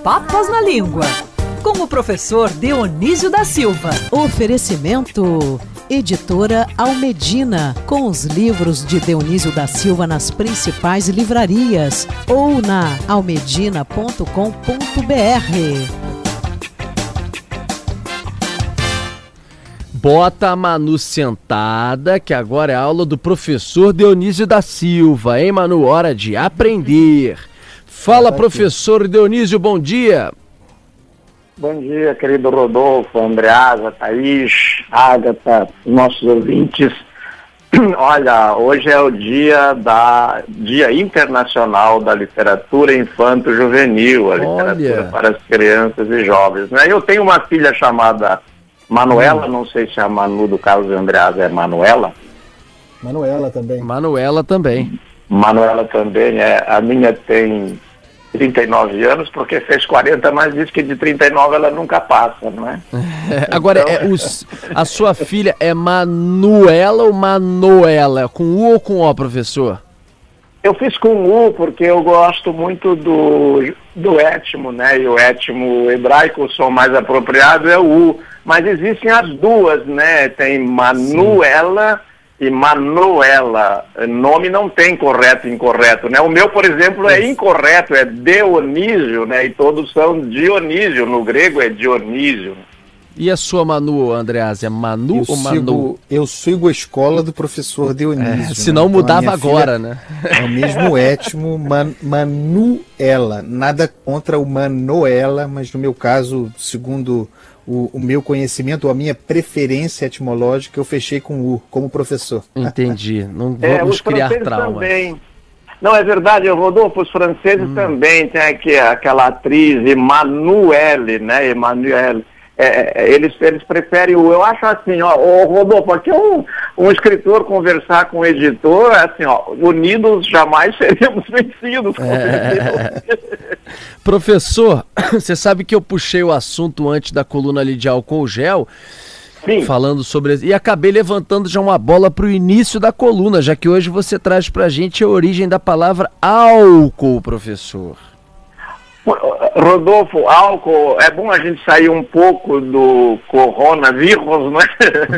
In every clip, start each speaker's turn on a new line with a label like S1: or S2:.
S1: Papas na Língua, com o professor Dionísio da Silva. Oferecimento. Editora Almedina, com os livros de Dionísio da Silva nas principais livrarias ou na almedina.com.br.
S2: Bota a Manu sentada, que agora é a aula do professor Dionísio da Silva, hein, Manu? Hora de aprender. Fala, professor Dionísio, bom dia.
S3: Bom dia, querido Rodolfo, Andreasa, Thaís, Ágata, nossos ouvintes. Olha, hoje é o dia da Dia Internacional da Literatura Infanto-Juvenil, a literatura Olha. para as crianças e jovens. Né? Eu tenho uma filha chamada Manuela, hum. não sei se a Manu do Carlos Andreasa é Manuela.
S4: Manuela também.
S2: Manuela também.
S3: Manuela também, é. A minha tem 39 anos, porque fez 40, mas diz que de 39 ela nunca passa, não é?
S2: é agora, então... é, os, a sua filha é Manuela ou Manuela? Com U ou com O, professor?
S3: Eu fiz com U porque eu gosto muito do, do étimo, né? E o étimo hebraico, o som mais apropriado é o U. Mas existem as duas, né? Tem Manuela... Sim e Manuela. Nome não tem correto e incorreto, né? O meu, por exemplo, é incorreto, é Dionísio, né? E todos são Dionísio, no grego é Dionísio.
S2: E a sua Manu, Andreas, é Manu eu ou Manu?
S4: Sigo, eu sigo a escola do professor Dionísio. É,
S2: se não né? mudava então, agora, né?
S4: É o mesmo étimo, man, Manuela. Nada contra o Manuela, mas no meu caso, segundo o, o, meu conhecimento, a minha preferência etimológica, eu fechei com U, como professor.
S2: Entendi. Não é, vamos é, criar trauma.
S3: Também. Não, é verdade, Rodolfo, os franceses hum. também tem aqui aquela atriz Emmanuelle, né? Emmanuelle. É, é, eles, eles preferem o. Eu acho assim, ó, o Rodolfo, aqui um, um escritor conversar com o editor, assim, ó, unidos jamais seremos vencidos. É...
S2: Professor, você sabe que eu puxei o assunto antes da coluna ali de álcool gel. Sim. Falando sobre. E acabei levantando já uma bola para o início da coluna, já que hoje você traz para a gente a origem da palavra álcool, professor.
S3: Rodolfo, álcool, é bom a gente sair um pouco do coronavírus, né?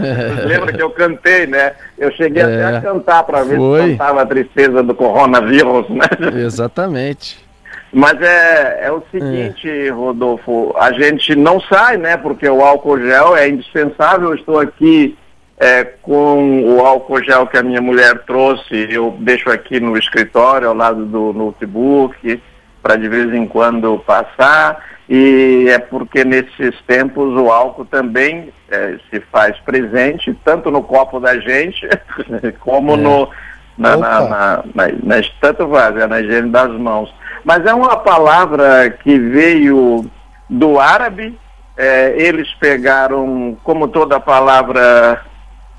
S3: Lembra que eu cantei, né? Eu cheguei é, até a cantar para ver foi. se cantava a tristeza do coronavírus, né?
S2: Exatamente.
S3: Mas é, é o seguinte, é. Rodolfo, a gente não sai, né? Porque o álcool gel é indispensável. Eu estou aqui é, com o álcool gel que a minha mulher trouxe, eu deixo aqui no escritório, ao lado do notebook para de vez em quando passar, e é porque nesses tempos o álcool também é, se faz presente, tanto no copo da gente, como é. no, na, na, na, na, na, tanto faz, é na higiene das mãos. Mas é uma palavra que veio do árabe, é, eles pegaram, como toda palavra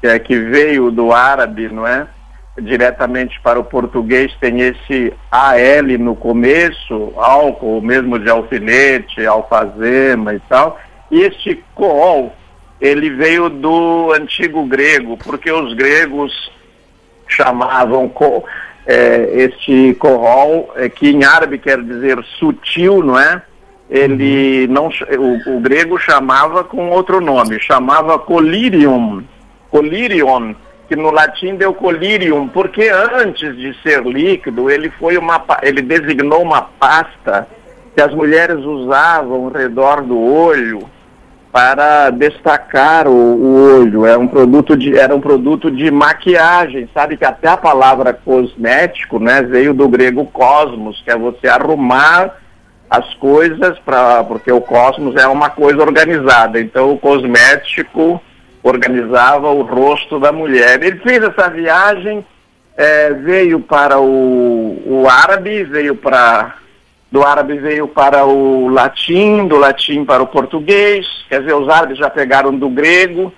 S3: é, que veio do árabe, não é? Diretamente para o português tem esse AL no começo, álcool mesmo de alfinete, alfazema e tal, e este cool, ele veio do antigo grego, porque os gregos chamavam co, é, este cool, é, que em árabe quer dizer sutil, não é? Ele não, o, o grego chamava com outro nome, chamava colirium, colirion, que no latim deu colirium, porque antes de ser líquido, ele foi uma ele designou uma pasta que as mulheres usavam ao redor do olho para destacar o, o olho. Era um produto de era um produto de maquiagem, sabe que até a palavra cosmético, né, veio do grego cosmos, que é você arrumar as coisas para porque o cosmos é uma coisa organizada. Então o cosmético organizava o rosto da mulher. Ele fez essa viagem, é, veio para o, o árabe, veio para do árabe veio para o latim, do latim para o português, quer dizer, os árabes já pegaram do grego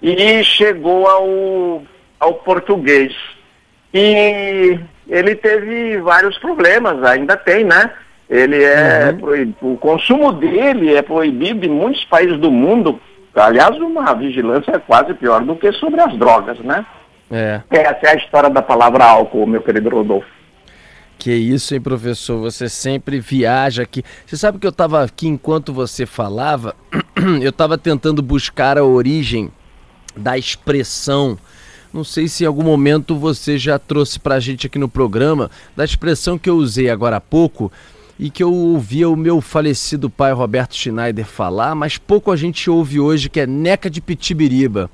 S3: e chegou ao, ao português. E ele teve vários problemas, ainda tem, né? Ele é uhum. proibido, o consumo dele é proibido em muitos países do mundo Aliás, uma vigilância é quase pior do que sobre as drogas, né? É. Essa é a história da palavra álcool, meu querido Rodolfo.
S2: Que isso, hein, professor? Você sempre viaja aqui. Você sabe que eu estava aqui enquanto você falava, eu estava tentando buscar a origem da expressão. Não sei se em algum momento você já trouxe para a gente aqui no programa, da expressão que eu usei agora há pouco e que eu ouvia o meu falecido pai Roberto Schneider falar, mas pouco a gente ouve hoje, que é neca de pitibiriba.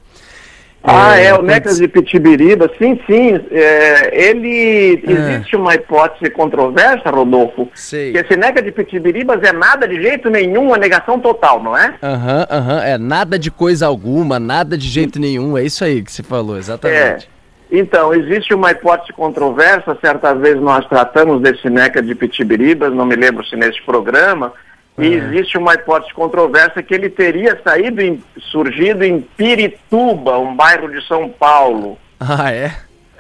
S3: Ah, é, é o Necas de Pitibiriba, sim, sim. É, ele. É. Existe uma hipótese controversa, Rodolfo, Sei. que esse Neca de Pitibiribas é nada de jeito nenhum, a negação total, não é?
S2: Aham, uhum, aham, uhum, é nada de coisa alguma, nada de jeito nenhum, é isso aí que você falou, exatamente.
S3: É. Então, existe uma hipótese controversa, certa vez nós tratamos desse Neca de Pitibiribas, não me lembro se nesse programa, e é. existe uma hipótese controversa que ele teria saído em, surgido em Pirituba, um bairro de São Paulo.
S2: Ah, é?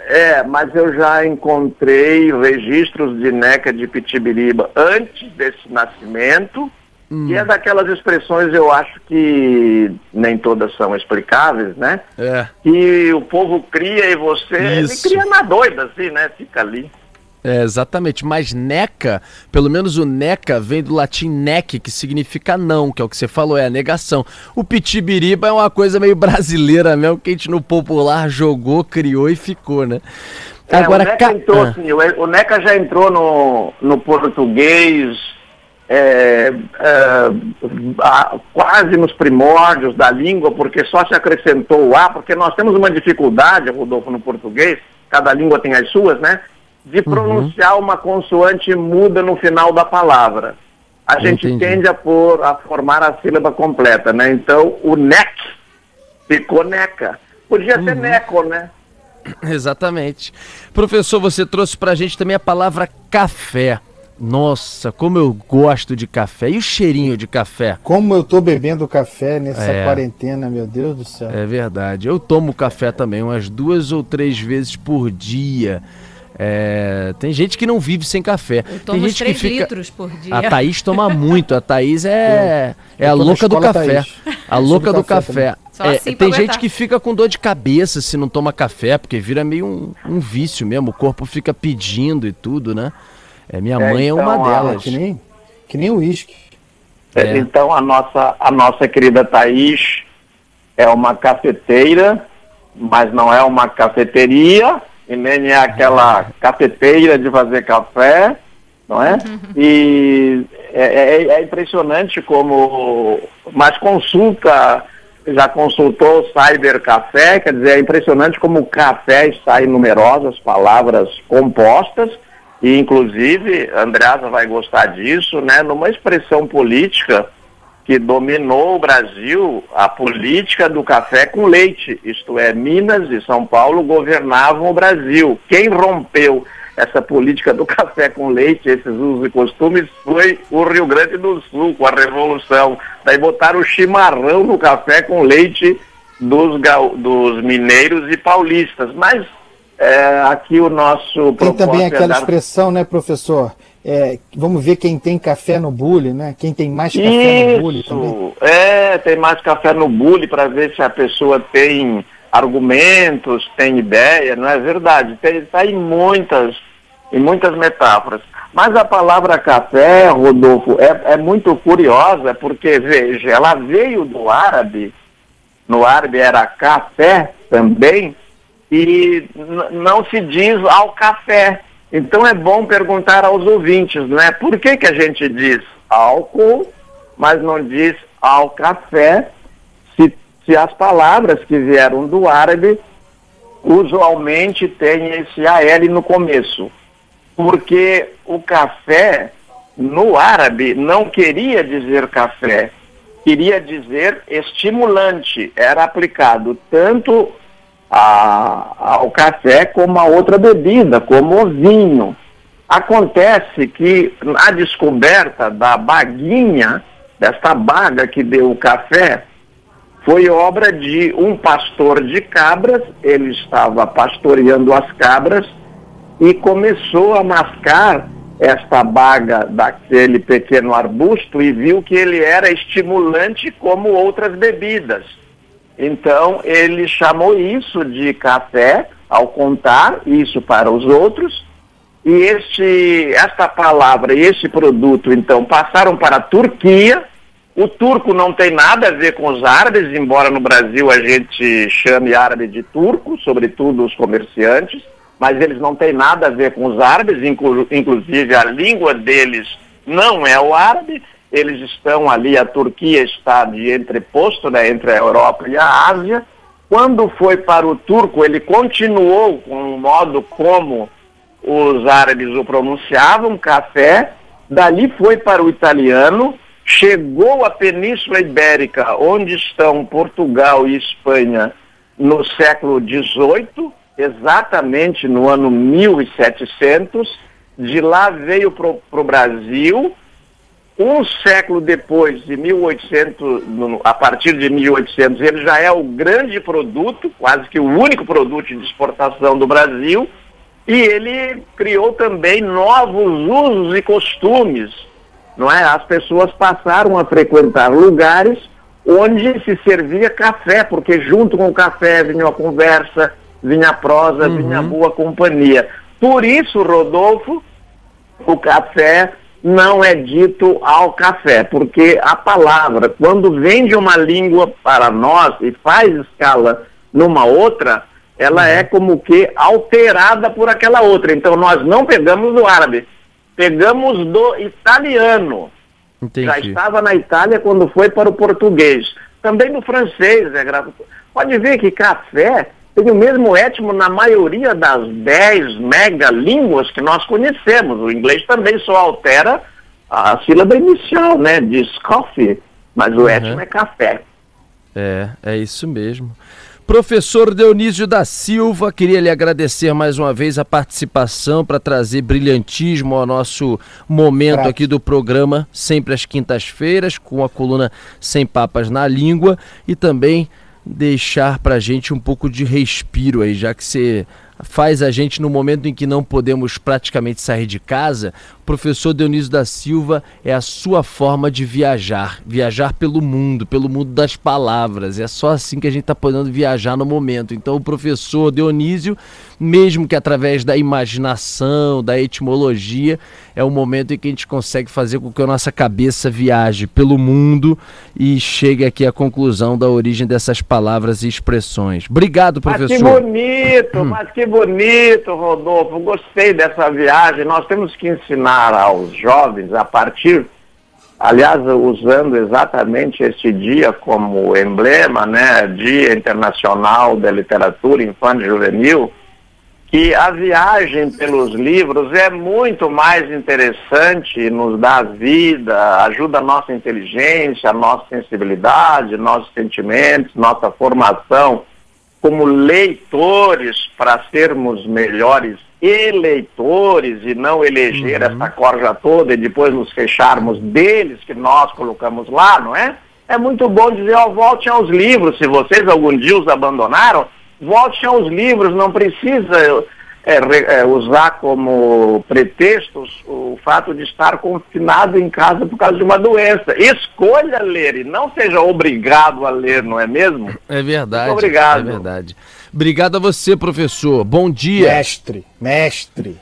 S3: É, mas eu já encontrei registros de Neca de Pitibiriba antes desse nascimento. Hum. E é daquelas expressões, eu acho que nem todas são explicáveis, né? É. Que o povo cria e você Isso. ele cria na doida, assim, né? Fica ali.
S2: É, exatamente, mas neca, pelo menos o neca vem do latim nec, que significa não, que é o que você falou, é a negação. O pitibiriba é uma coisa meio brasileira mesmo, que a gente no popular jogou, criou e ficou, né?
S3: É, Agora, o, Neca ca... entrou, ah. sim, o, Neca já entrou no, no português é, é, quase nos primórdios da língua, porque só se acrescentou o A, porque nós temos uma dificuldade, Rodolfo, no português, cada língua tem as suas, né? de pronunciar uhum. uma consoante muda no final da palavra. A gente Entendi. tende a, por, a formar a sílaba completa, né? Então, o nec ficou neca. Podia uhum. ser neco, né?
S2: Exatamente. Professor, você trouxe para a gente também a palavra café. Nossa, como eu gosto de café. E o cheirinho de café?
S4: Como eu tô bebendo café nessa é. quarentena, meu Deus do céu.
S2: É verdade. Eu tomo café também umas duas ou três vezes por dia. É, tem gente que não vive sem café. Eu
S5: tomo
S2: tem gente
S5: 3
S2: que fica...
S5: litros por dia.
S2: A Thaís toma muito. A Thaís é, eu, é a louca do café. Thaís. A louca do café. É, assim tem gente que fica com dor de cabeça se não toma café, porque vira meio um, um vício mesmo. O corpo fica pedindo e tudo, né? É, minha é, mãe então, é uma então, delas.
S4: Que nem, que nem o uísque.
S3: É. Então a nossa, a nossa querida Thaís é uma cafeteira, mas não é uma cafeteria e nem é aquela cafeteira de fazer café, não é? Uhum. E é, é, é impressionante como, mas consulta, já consultou o Cyber Café, quer dizer, é impressionante como o café está em numerosas palavras compostas, e inclusive, Andreasa vai gostar disso, né, numa expressão política, que dominou o Brasil a política do café com leite, isto é, Minas e São Paulo governavam o Brasil. Quem rompeu essa política do café com leite, esses usos e costumes, foi o Rio Grande do Sul, com a Revolução. Daí botaram o chimarrão no café com leite dos, dos mineiros e paulistas. Mas é, aqui o nosso.
S4: Tem também aquela é dar... expressão, né, professor? É, vamos ver quem tem café no bule, né? Quem tem mais café Isso. no bule também.
S3: É, tem mais café no bule para ver se a pessoa tem argumentos, tem ideia, não é verdade? Está em muitas, em muitas metáforas. Mas a palavra café, Rodolfo, é, é muito curiosa, porque, veja, ela veio do árabe, no árabe era café também, e não se diz ao café, então é bom perguntar aos ouvintes, não é? Por que, que a gente diz álcool, mas não diz ao café, se, se as palavras que vieram do árabe usualmente têm esse AL no começo? Porque o café no árabe não queria dizer café, queria dizer estimulante. Era aplicado tanto a, ao café como a outra bebida, como o vinho. Acontece que a descoberta da baguinha, desta baga que deu o café, foi obra de um pastor de cabras, ele estava pastoreando as cabras e começou a mascar esta baga daquele pequeno arbusto e viu que ele era estimulante como outras bebidas. Então, ele chamou isso de café ao contar isso para os outros e este, esta palavra e este produto, então, passaram para a Turquia. O turco não tem nada a ver com os árabes, embora no Brasil a gente chame árabe de turco, sobretudo os comerciantes, mas eles não têm nada a ver com os árabes, inclu inclusive a língua deles não é o árabe, eles estão ali, a Turquia está de entreposto né, entre a Europa e a Ásia. Quando foi para o turco, ele continuou com o modo como os árabes o pronunciavam, café, dali foi para o italiano, chegou à Península Ibérica, onde estão Portugal e Espanha, no século XVIII, exatamente no ano 1700. De lá veio para o Brasil. Um século depois, de 1800, a partir de 1800, ele já é o grande produto, quase que o único produto de exportação do Brasil. E ele criou também novos usos e costumes, não é? As pessoas passaram a frequentar lugares onde se servia café, porque junto com o café vinha a conversa, vinha a prosa, uhum. vinha a boa companhia. Por isso, Rodolfo, o café não é dito ao café, porque a palavra, quando vem de uma língua para nós e faz escala numa outra, ela é como que alterada por aquela outra. Então nós não pegamos do árabe, pegamos do italiano. Entendi. Já estava na Itália quando foi para o português. Também do francês, é gra... Pode ver que café tem o mesmo étimo na maioria das 10 mega línguas que nós conhecemos. O inglês também só altera a sílaba inicial, né? Diz coffee, mas o uhum. étimo é café.
S2: É, é isso mesmo. Professor Dionísio da Silva, queria lhe agradecer mais uma vez a participação para trazer brilhantismo ao nosso momento aqui do programa, sempre às quintas-feiras, com a coluna Sem Papas na Língua e também deixar para a gente um pouco de respiro aí, já que você faz a gente no momento em que não podemos praticamente sair de casa, o professor Dionísio da Silva é a sua forma de viajar, viajar pelo mundo, pelo mundo das palavras. É só assim que a gente está podendo viajar no momento. Então o professor Dionísio, mesmo que através da imaginação, da etimologia, é o momento em que a gente consegue fazer com que a nossa cabeça viaje pelo mundo e chegue aqui à conclusão da origem dessas palavras e expressões. Obrigado, professor. Mas
S3: que bonito, mas que bonito, Rodolfo. Gostei dessa viagem. Nós temos que ensinar aos jovens a partir, aliás, usando exatamente este dia como emblema, né, Dia Internacional da Literatura Infantil e Juvenil, que a viagem pelos livros é muito mais interessante, nos dá vida, ajuda a nossa inteligência, a nossa sensibilidade, nossos sentimentos, nossa formação como leitores para sermos melhores eleitores e não eleger uhum. essa corja toda e depois nos fecharmos deles que nós colocamos lá, não é? É muito bom dizer, ó, volte aos livros, se vocês algum dia os abandonaram, volte aos livros, não precisa é, é, usar como pretextos o fato de estar confinado em casa por causa de uma doença. Escolha ler e não seja obrigado a ler, não é mesmo?
S2: É verdade. Muito obrigado. É verdade. Obrigado a você, professor. Bom dia.
S4: Mestre, mestre.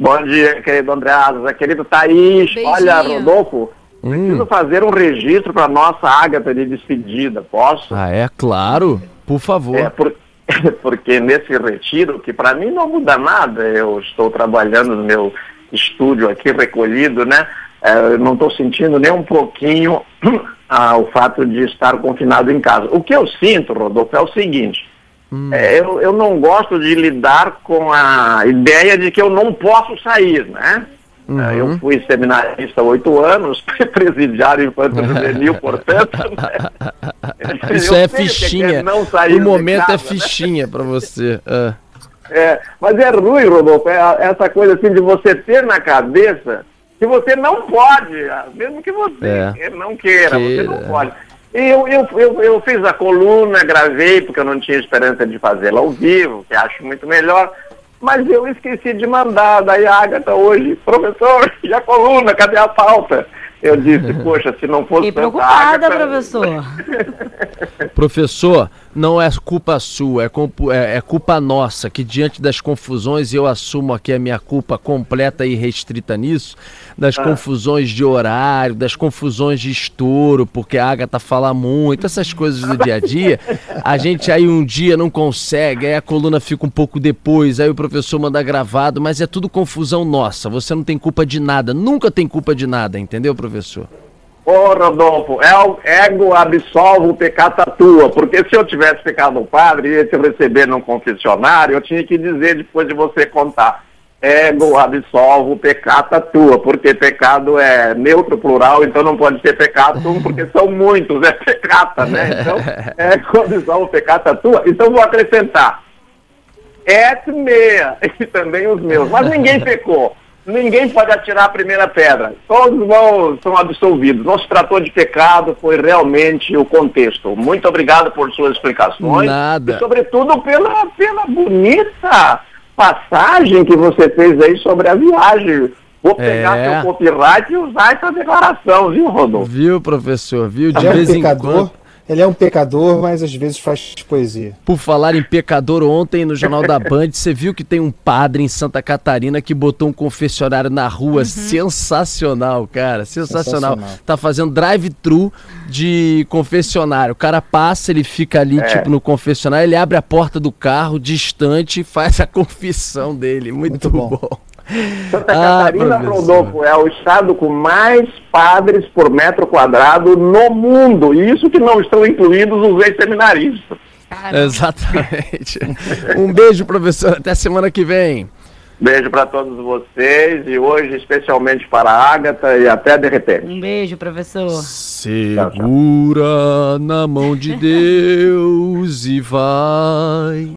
S3: Bom dia, querido Andreasa, querido Thaís. Beijinho. Olha, Rodolfo, hum. preciso fazer um registro para nossa Ágata de despedida, posso?
S2: Ah, é? Claro. Por favor. É, por
S3: porque nesse retiro, que para mim não muda nada, eu estou trabalhando no meu estúdio aqui recolhido, né? É, eu não estou sentindo nem um pouquinho ah, o fato de estar confinado em casa. O que eu sinto, Rodolfo, é o seguinte. Hum. É, eu, eu não gosto de lidar com a ideia de que eu não posso sair, né? Uhum. Eu fui seminarista há oito anos, presidiário infantil juvenil, portanto.
S2: Né? Isso é, é fichinha. É o momento casa, é fichinha né? para você.
S3: Uh. É, mas é ruim, Rodolfo, é essa coisa assim de você ter na cabeça que você não pode, mesmo que você é. não queira, queira, você não pode. E eu, eu, eu, eu fiz a coluna, gravei, porque eu não tinha esperança de fazê-la ao vivo, que acho muito melhor mas eu esqueci de mandar. Daí a Agatha hoje, professor, e a coluna, cadê a pauta? Eu disse, poxa, se não fosse.
S1: Fiquei preocupada, água, professor.
S2: professor, não é culpa sua, é, é, é, culpa nossa, que diante das confusões, e eu assumo aqui a minha culpa completa e restrita nisso, das ah. confusões de horário, das confusões de estouro, porque a Agatha fala muito, essas coisas do dia a dia, a gente aí um dia não consegue, aí a coluna fica um pouco depois, aí o professor manda gravado, mas é tudo confusão nossa, você não tem culpa de nada, nunca tem culpa de nada, entendeu, professor?
S3: Ô, Rodolfo, é ego absolve o pecado tua, porque se eu tivesse pecado o padre e ia te receber num confessionário, eu tinha que dizer depois de você contar. Ego absolve o pecado tua, porque pecado é neutro plural, então não pode ser pecado porque são muitos, é pecata, né? Então, ego absolve o pecado tua. Então vou acrescentar. Et meia, e também os meus, mas ninguém pecou ninguém pode atirar a primeira pedra. Todos vão, são absolvidos. Não se tratou de pecado, foi realmente o contexto. Muito obrigado por suas explicações.
S2: Nada.
S3: E, sobretudo, pela, pela bonita passagem que você fez aí sobre a viagem. Vou pegar é. seu copyright e usar essa declaração, viu, Rodolfo?
S2: Viu, professor? Viu? De é vez em quando.
S4: Ele é um pecador, mas às vezes faz poesia.
S2: Por falar em pecador, ontem no Jornal da Band, você viu que tem um padre em Santa Catarina que botou um confessionário na rua. Uhum. Sensacional, cara. Sensacional. Sensacional. Tá fazendo drive-thru de confessionário. O cara passa, ele fica ali, é. tipo, no confessionário, ele abre a porta do carro, distante, e faz a confissão dele. Muito, Muito bom. bom.
S3: Santa ah, Catarina, Rodolfo, é o estado com mais padres por metro quadrado no mundo. E isso que não estão incluídos os ex-seminaristas.
S2: Exatamente. um beijo, professor. Até semana que vem.
S3: Beijo para todos vocês e hoje especialmente para a Agatha e até de repente.
S1: Um beijo, professor.
S2: Segura na mão de Deus e vai.